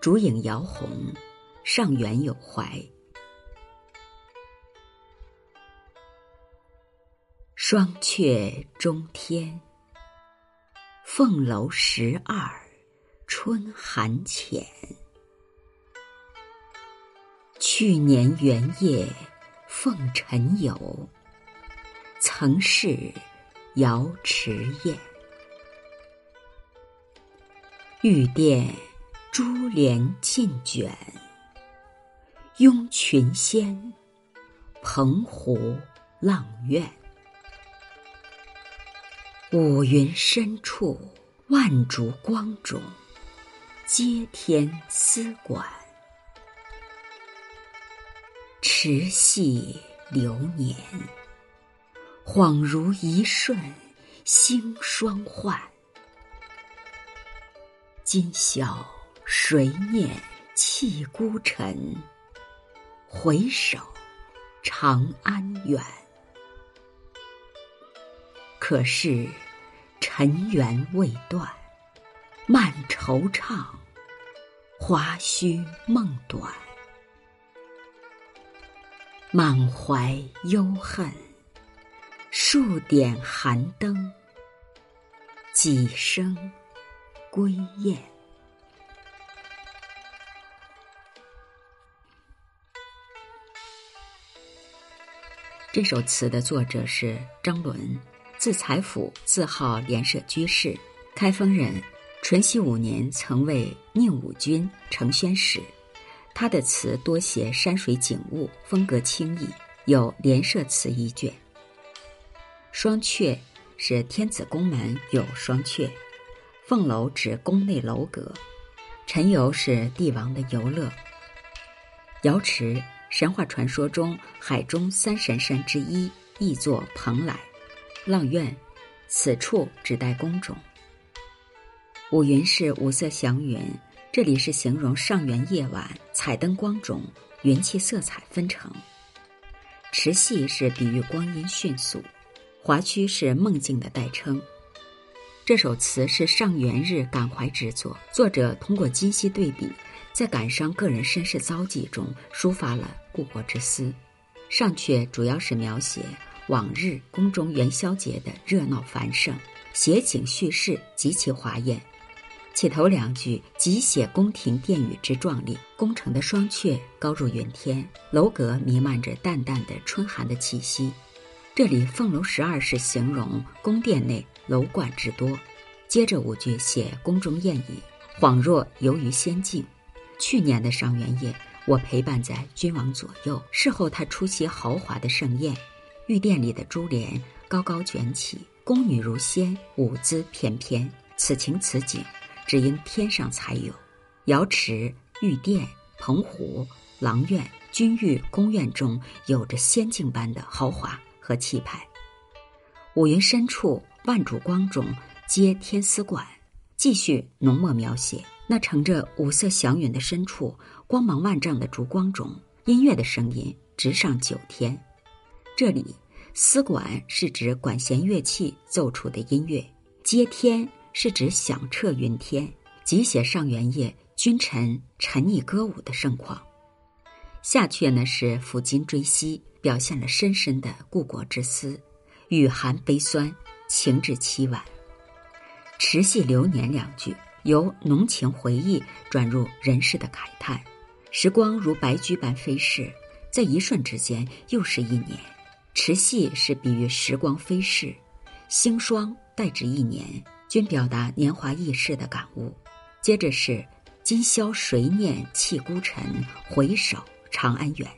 烛影摇红，上元有怀。双阙中天，凤楼十二春寒浅。去年元夜凤尘游，曾是瑶池宴。玉殿珠帘尽卷，拥群仙，澎湖阆苑。五云深处，万烛光中，接天丝管。持系流年，恍如一瞬星霜幻。今宵谁念弃孤尘？回首，长安远。可是，尘缘未断，漫惆怅，华胥梦短，满怀忧恨，数点寒灯，几声归雁。这首词的作者是张伦。字才甫，字号连舍居士，开封人。淳熙五年曾为宁武军承宣使。他的词多写山水景物，风格清逸，有《连舍词》一卷。双阙是天子宫门有双阙，凤楼指宫内楼阁，陈游是帝王的游乐。瑶池，神话传说中海中三神山之一，亦作蓬莱。阆苑，此处指代宫中。五云是五色祥云，这里是形容上元夜晚彩灯光种，云气色彩纷呈。池系是比喻光阴迅速，华胥是梦境的代称。这首词是上元日感怀之作，作者通过今昔对比，在感伤个人身世遭际中抒发了故国之思。上阙主要是描写。往日宫中元宵节的热闹繁盛，写景叙事极其华艳。起头两句即写宫廷殿宇之壮丽，宫城的双阙高入云天，楼阁弥漫着淡淡的春寒的气息。这里凤楼十二是形容宫殿内楼观之多。接着五句写宫中宴饮，恍若游于仙境。去年的上元夜，我陪伴在君王左右，事后他出席豪华的盛宴。玉殿里的珠帘高高卷起，宫女如仙，舞姿翩翩。此情此景，只因天上才有。瑶池、玉殿、澎湖、阆苑、君御宫苑中有着仙境般的豪华和气派。五云深处，万烛光中，接天丝管。继续浓墨描写那乘着五色祥云的深处，光芒万丈的烛光中，音乐的声音直上九天。这里，丝管是指管弦乐器奏出的音乐；接天是指响彻云天，即写上元夜君臣沉溺歌舞的盛况。下阙呢是抚今追昔，表现了深深的故国之思，雨寒悲酸，情至凄婉。持系流年两句，由浓情回忆转入人世的慨叹。时光如白驹般飞逝，在一瞬之间，又是一年。持系是比喻时光飞逝，星霜代指一年，均表达年华易逝的感悟。接着是今宵谁念弃孤尘，回首长安远。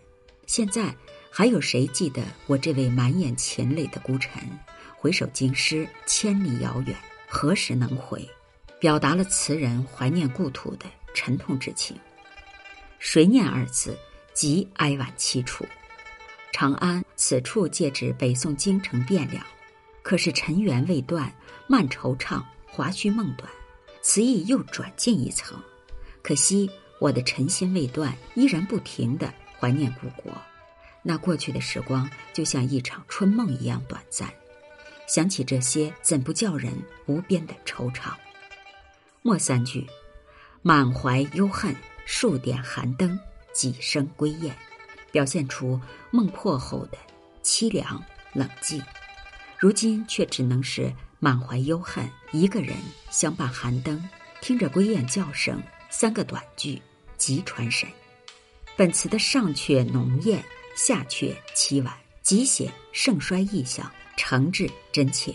现在还有谁记得我这位满眼噙泪的孤臣？回首京师，千里遥远，何时能回？表达了词人怀念故土的沉痛之情。谁念二字，极哀婉凄楚。长安此处借指北宋京城汴梁，可是尘缘未断，漫惆怅，华胥梦短。词意又转进一层，可惜我的尘心未断，依然不停的怀念故国。那过去的时光就像一场春梦一样短暂。想起这些，怎不叫人无边的惆怅？末三句，满怀忧恨，数点寒灯，几声归雁，表现出梦破后的凄凉冷寂。如今却只能是满怀忧恨，一个人相伴寒灯，听着归雁叫声，三个短句，极传神。本词的上阙浓艳，下阙凄婉，极显盛衰意象，诚挚真切。